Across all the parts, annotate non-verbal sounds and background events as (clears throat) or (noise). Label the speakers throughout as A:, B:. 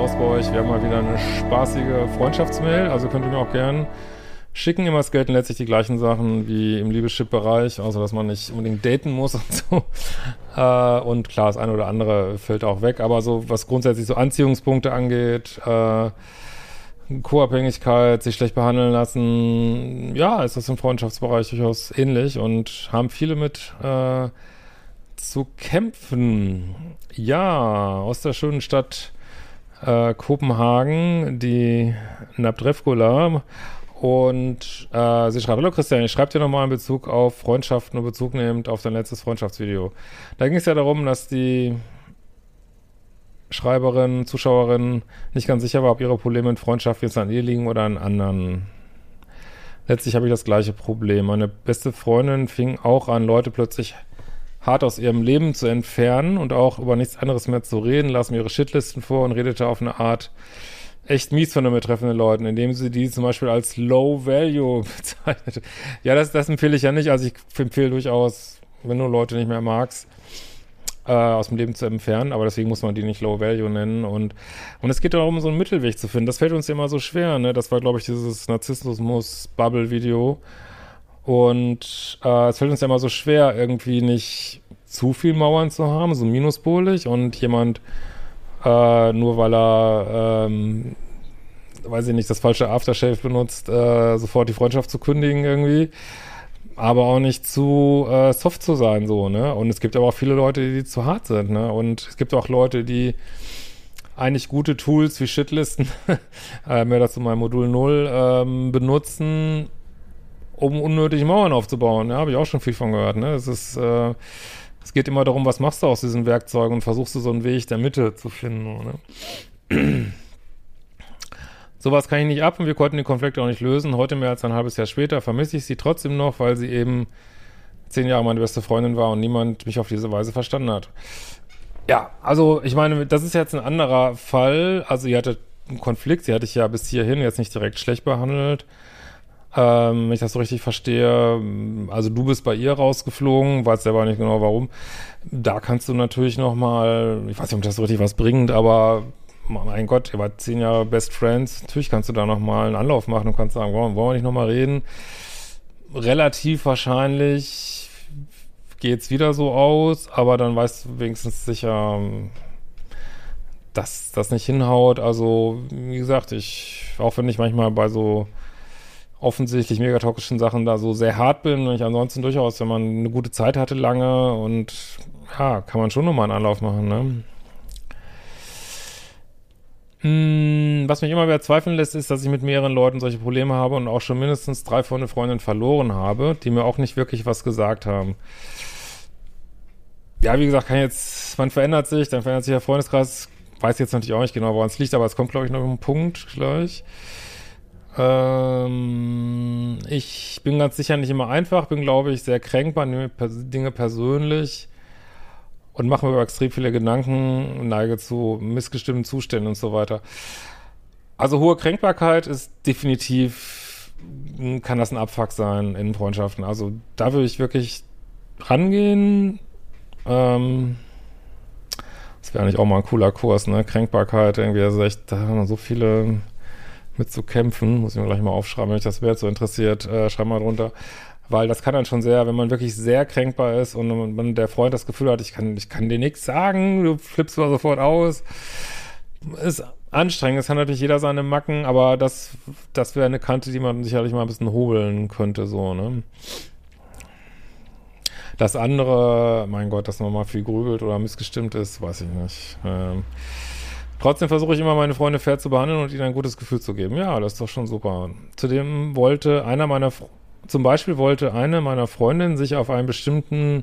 A: aus bei euch? Wir haben mal wieder eine spaßige Freundschaftsmail, also könnt ihr mir auch gern schicken. Immer gelten letztlich die gleichen Sachen wie im Liebeschip-Bereich, außer dass man nicht unbedingt daten muss und so. Äh, und klar, das eine oder andere fällt auch weg, aber so, was grundsätzlich so Anziehungspunkte angeht, äh, Co-Abhängigkeit, sich schlecht behandeln lassen, ja, ist das im Freundschaftsbereich durchaus ähnlich und haben viele mit äh, zu kämpfen. Ja, aus der schönen Stadt äh, Kopenhagen, die Nabdrevkola. Und äh, sie schreibt, hallo Christian, ich schreibe dir nochmal in Bezug auf Freundschaften und Bezug nehmend auf dein letztes Freundschaftsvideo. Da ging es ja darum, dass die Schreiberin, Zuschauerin nicht ganz sicher war, ob ihre Probleme in Freundschaft jetzt an ihr liegen oder an anderen. Letztlich habe ich das gleiche Problem. Meine beste Freundin fing auch an, Leute plötzlich hart aus ihrem Leben zu entfernen und auch über nichts anderes mehr zu reden, las mir ihre Shitlisten vor und redete auf eine Art echt mies von den betreffenden Leuten, indem sie die zum Beispiel als Low Value (laughs) bezeichnete. Ja, das, das empfehle ich ja nicht. Also ich empfehle durchaus, wenn du Leute nicht mehr magst, äh, aus dem Leben zu entfernen, aber deswegen muss man die nicht Low Value nennen. Und, und es geht darum, so einen Mittelweg zu finden. Das fällt uns ja immer so schwer, ne? Das war, glaube ich, dieses Narzissmus-Bubble-Video. Und äh, es fällt uns ja immer so schwer, irgendwie nicht zu viel Mauern zu haben, so minuspolig und jemand äh, nur weil er ähm, weiß ich nicht, das falsche Aftershave benutzt, äh, sofort die Freundschaft zu kündigen irgendwie. Aber auch nicht zu äh, soft zu sein, so, ne? Und es gibt aber auch viele Leute, die zu hart sind, ne? Und es gibt auch Leute, die eigentlich gute Tools wie Shitlisten, (laughs) äh, mehr dazu mein Modul 0, ähm, benutzen, um unnötig Mauern aufzubauen. Ja, habe ich auch schon viel von gehört. Ne? Es ist, äh, es geht immer darum, was machst du aus diesen Werkzeugen und versuchst du so einen Weg der Mitte zu finden. Ne? (clears throat) Sowas kann ich nicht ab und wir konnten den Konflikt auch nicht lösen. Heute mehr als ein halbes Jahr später vermisse ich sie trotzdem noch, weil sie eben zehn Jahre meine beste Freundin war und niemand mich auf diese Weise verstanden hat. Ja, also ich meine, das ist jetzt ein anderer Fall. Also ihr hattet einen Konflikt, sie hatte ich ja bis hierhin jetzt nicht direkt schlecht behandelt. Ähm, wenn ich das so richtig verstehe, also du bist bei ihr rausgeflogen, weißt aber nicht genau warum. Da kannst du natürlich nochmal, ich weiß nicht, ob das so richtig was bringt, aber mein Gott, ihr wart zehn Jahre Best Friends, natürlich kannst du da nochmal einen Anlauf machen und kannst sagen, wollen, wollen wir nicht nochmal reden? Relativ wahrscheinlich geht's wieder so aus, aber dann weißt du wenigstens sicher, dass das nicht hinhaut. Also, wie gesagt, ich, auch wenn ich manchmal bei so offensichtlich megatoxischen Sachen da so sehr hart bin und ich ansonsten durchaus, wenn man eine gute Zeit hatte lange und ja, kann man schon nochmal einen Anlauf machen, ne? Hm, was mich immer wieder zweifeln lässt, ist, dass ich mit mehreren Leuten solche Probleme habe und auch schon mindestens drei Freunde Freundinnen verloren habe, die mir auch nicht wirklich was gesagt haben. Ja, wie gesagt, kann jetzt, man verändert sich, dann verändert sich der Freundeskreis, weiß jetzt natürlich auch nicht genau, woran es liegt, aber es kommt, glaube ich, noch ein Punkt gleich. Ähm, ich bin ganz sicher nicht immer einfach, bin, glaube ich, sehr kränkbar, nehme Dinge persönlich und mache mir über extrem viele Gedanken, neige zu missgestimmten Zuständen und so weiter. Also hohe Kränkbarkeit ist definitiv, kann das ein Abfuck sein in Freundschaften. Also da würde ich wirklich rangehen. Ähm, das wäre eigentlich auch mal ein cooler Kurs, ne? Kränkbarkeit, irgendwie, also echt, da haben wir so viele mit zu kämpfen. Muss ich mir gleich mal aufschreiben, wenn euch das Wert so interessiert, äh, schreib mal drunter. Weil das kann dann schon sehr, wenn man wirklich sehr kränkbar ist und man, der Freund das Gefühl hat, ich kann, ich kann dir nichts sagen, du flippst mal sofort aus. Ist anstrengend, es hat natürlich jeder seine Macken, aber das, das wäre eine Kante, die man sicherlich mal ein bisschen hobeln könnte, so, ne? Das andere, mein Gott, dass man mal viel grübelt oder missgestimmt ist, weiß ich nicht. Ähm, Trotzdem versuche ich immer, meine Freunde fair zu behandeln und ihnen ein gutes Gefühl zu geben. Ja, das ist doch schon super. Zudem wollte einer meiner, zum Beispiel wollte eine meiner Freundinnen sich auf einen bestimmten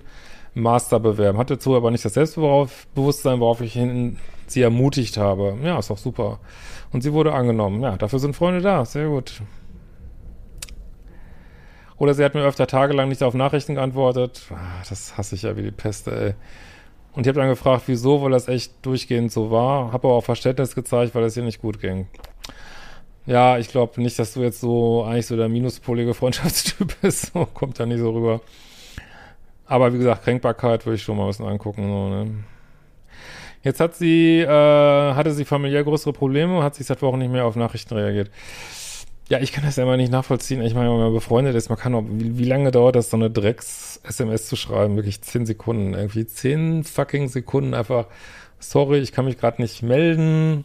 A: Master bewerben, hatte dazu aber nicht das Selbstbewusstsein, worauf ich hin, sie ermutigt habe. Ja, ist doch super. Und sie wurde angenommen. Ja, dafür sind Freunde da. Sehr gut. Oder sie hat mir öfter tagelang nicht auf Nachrichten geantwortet. Ah, das hasse ich ja wie die Peste, ey. Und ich habe dann gefragt, wieso, weil das echt durchgehend so war. Habe aber auch Verständnis gezeigt, weil es ihr nicht gut ging. Ja, ich glaube nicht, dass du jetzt so eigentlich so der minuspolige Freundschaftstyp (laughs) bist. So kommt da nicht so rüber. Aber wie gesagt, Kränkbarkeit würde ich schon mal ein bisschen angucken. So, ne? Jetzt hat sie, äh, hatte sie familiär größere Probleme, hat sich seit Wochen nicht mehr auf Nachrichten reagiert. Ja, ich kann das immer nicht nachvollziehen. Ich meine, wenn man befreundet ist, man kann auch, wie, wie lange dauert das, so eine Drecks-SMS zu schreiben? Wirklich zehn Sekunden. Irgendwie zehn fucking Sekunden einfach, sorry, ich kann mich gerade nicht melden,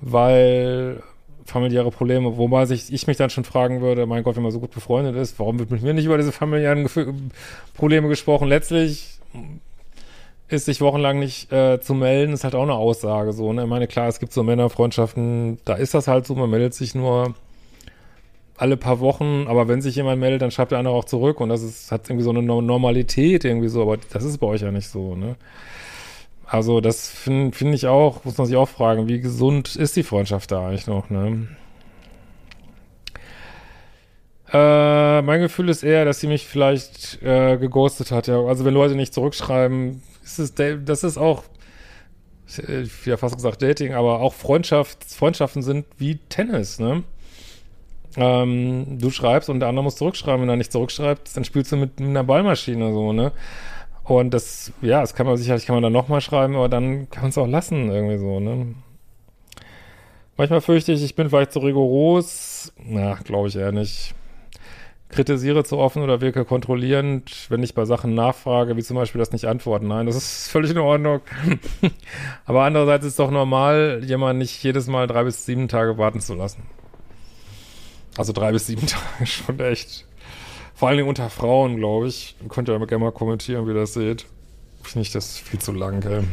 A: weil familiäre Probleme, wobei sich ich mich dann schon fragen würde, mein Gott, wenn man so gut befreundet ist, warum wird mit mir nicht über diese familiären Gefühl, Probleme gesprochen? Letztlich ist sich wochenlang nicht äh, zu melden, ist halt auch eine Aussage so. Ne? Ich meine, klar, es gibt so Männerfreundschaften, da ist das halt so, man meldet sich nur alle paar Wochen, aber wenn sich jemand meldet, dann schreibt der andere auch zurück und das ist, hat irgendwie so eine Normalität irgendwie so, aber das ist bei euch ja nicht so, ne? Also das finde find ich auch, muss man sich auch fragen, wie gesund ist die Freundschaft da eigentlich noch, ne? Äh, mein Gefühl ist eher, dass sie mich vielleicht äh, geghostet hat, ja. Also wenn Leute nicht zurückschreiben, ist es, das ist auch, ich habe fast gesagt Dating, aber auch Freundschaft, Freundschaften sind wie Tennis, ne? Ähm, du schreibst und der andere muss zurückschreiben. Wenn er nicht zurückschreibt, dann spielst du mit, mit einer Ballmaschine so, ne? Und das, ja, das kann man sicherlich, kann man dann nochmal schreiben, aber dann kann man es auch lassen, irgendwie so, ne? Manchmal fürchte ich, ich bin vielleicht zu rigoros. Na, glaube ich eher nicht. Kritisiere zu offen oder wirke kontrollierend, wenn ich bei Sachen nachfrage, wie zum Beispiel das nicht antworten. Nein, das ist (laughs) völlig in Ordnung. (laughs) aber andererseits ist es doch normal, jemanden nicht jedes Mal drei bis sieben Tage warten zu lassen. Also drei bis sieben (laughs) Tage schon echt. Vor allen Dingen unter Frauen, glaube ich. Könnt ihr gerne mal kommentieren, wie ihr das seht. Finde ich das viel zu lang, ey.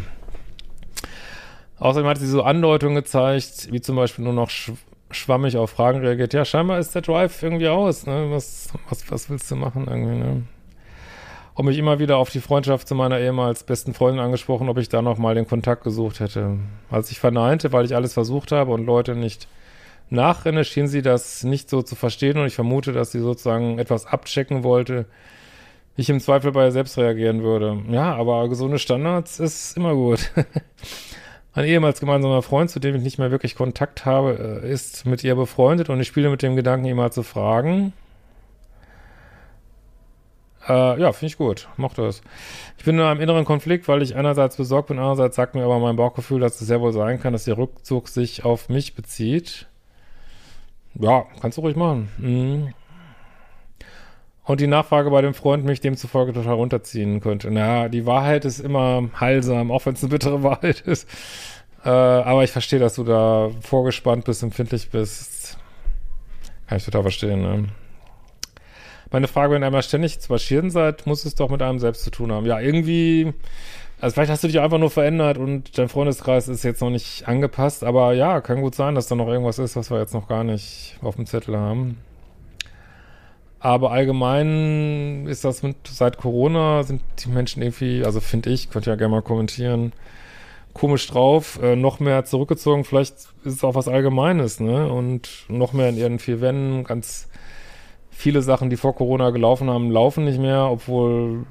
A: Außerdem hat sie so Andeutungen gezeigt, wie zum Beispiel nur noch sch schwammig auf Fragen reagiert. Ja, scheinbar ist der Drive irgendwie aus, ne? Was, was, was willst du machen irgendwie, ne? Und mich immer wieder auf die Freundschaft zu meiner ehemals besten Freundin angesprochen, ob ich da noch mal den Kontakt gesucht hätte. Als ich verneinte, weil ich alles versucht habe und Leute nicht Nachrenne schien sie das nicht so zu verstehen und ich vermute, dass sie sozusagen etwas abchecken wollte, wie ich im Zweifel bei ihr selbst reagieren würde. Ja, aber gesunde Standards ist immer gut. (laughs) Ein ehemals gemeinsamer Freund, zu dem ich nicht mehr wirklich Kontakt habe, äh, ist mit ihr befreundet und ich spiele mit dem Gedanken, ihn mal zu fragen. Äh, ja, finde ich gut. Mochte es. Ich bin in einem inneren Konflikt, weil ich einerseits besorgt bin, andererseits sagt mir aber mein Bauchgefühl, dass es sehr wohl sein kann, dass der Rückzug sich auf mich bezieht. Ja, kannst du ruhig machen. Mhm. Und die Nachfrage bei dem Freund mich demzufolge total runterziehen könnte. Naja, die Wahrheit ist immer heilsam, auch wenn es eine bittere (laughs) Wahrheit ist. Äh, aber ich verstehe, dass du da vorgespannt bist, empfindlich bist. Kann ich total verstehen, ne? Meine Frage, wenn ihr einmal ständig zu marschieren seid, muss es doch mit einem selbst zu tun haben. Ja, irgendwie also vielleicht hast du dich einfach nur verändert und dein Freundeskreis ist jetzt noch nicht angepasst, aber ja, kann gut sein, dass da noch irgendwas ist, was wir jetzt noch gar nicht auf dem Zettel haben. Aber allgemein ist das mit, seit Corona sind die Menschen irgendwie, also finde ich, könnt ihr ja gerne mal kommentieren, komisch drauf, äh, noch mehr zurückgezogen, vielleicht ist es auch was Allgemeines, ne? Und noch mehr in ihren vier Wänden, ganz viele Sachen, die vor Corona gelaufen haben, laufen nicht mehr, obwohl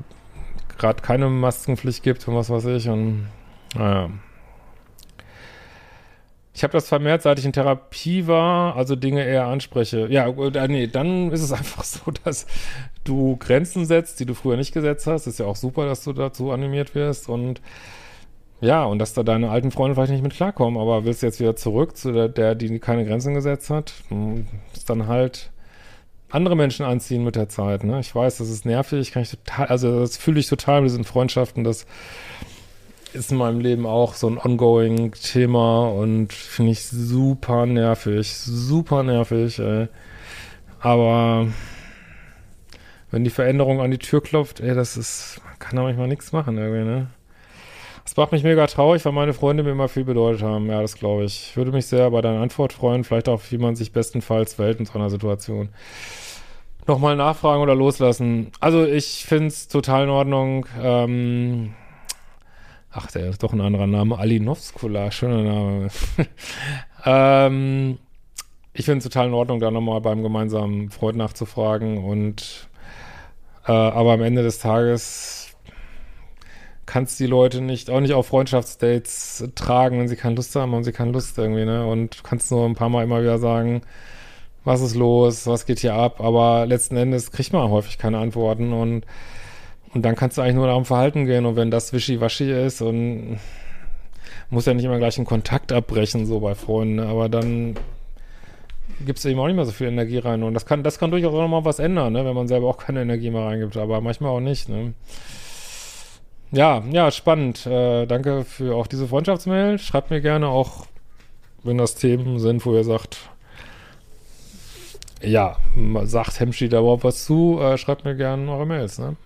A: gerade keine Maskenpflicht gibt und was weiß ich. Und naja. Ich habe das vermehrt, seit ich in Therapie war, also Dinge eher anspreche. Ja, äh, nee, dann ist es (laughs) einfach so, dass du Grenzen setzt, die du früher nicht gesetzt hast. Ist ja auch super, dass du dazu animiert wirst und ja, und dass da deine alten Freunde vielleicht nicht mit klarkommen, aber willst du jetzt wieder zurück zu der, der die keine Grenzen gesetzt hat, hm, ist dann halt andere Menschen anziehen mit der Zeit. Ne? Ich weiß, das ist nervig, kann ich total, also das fühle ich total mit diesen Freundschaften. Das ist in meinem Leben auch so ein ongoing Thema und finde ich super nervig, super nervig. Ey. Aber wenn die Veränderung an die Tür klopft, ey, das ist, man kann da manchmal nichts machen irgendwie, ne? Das macht mich mega traurig, weil meine Freunde mir immer viel bedeutet haben. Ja, das glaube ich. Ich würde mich sehr bei deiner Antwort freuen. Vielleicht auch, wie man sich bestenfalls verhält in so einer Situation. Nochmal nachfragen oder loslassen. Also, ich finde es total in Ordnung. Ähm, ach, der ist doch ein anderer Name. Alinovskula, schöner Name. (laughs) ähm, ich finde es total in Ordnung, da nochmal beim gemeinsamen Freund nachzufragen und äh, aber am Ende des Tages kannst die Leute nicht, auch nicht auf Freundschaftsdates tragen, wenn sie keine Lust haben, haben sie keine Lust irgendwie, ne? Und kannst nur ein paar Mal immer wieder sagen, was ist los, was geht hier ab, aber letzten Endes kriegt man häufig keine Antworten und, und dann kannst du eigentlich nur darum Verhalten gehen und wenn das wischiwaschi ist und muss ja nicht immer gleich einen Kontakt abbrechen, so bei Freunden, aber dann gibt es eben auch nicht mehr so viel Energie rein. Und das kann, das kann durchaus auch nochmal was ändern, ne? wenn man selber auch keine Energie mehr reingibt, aber manchmal auch nicht. Ne? Ja, ja, spannend. Äh, danke für auch diese Freundschaftsmail. Schreibt mir gerne auch, wenn das Themen sind, wo ihr sagt, ja, sagt Hemschi da überhaupt was zu, äh, schreibt mir gerne eure Mails. Ne?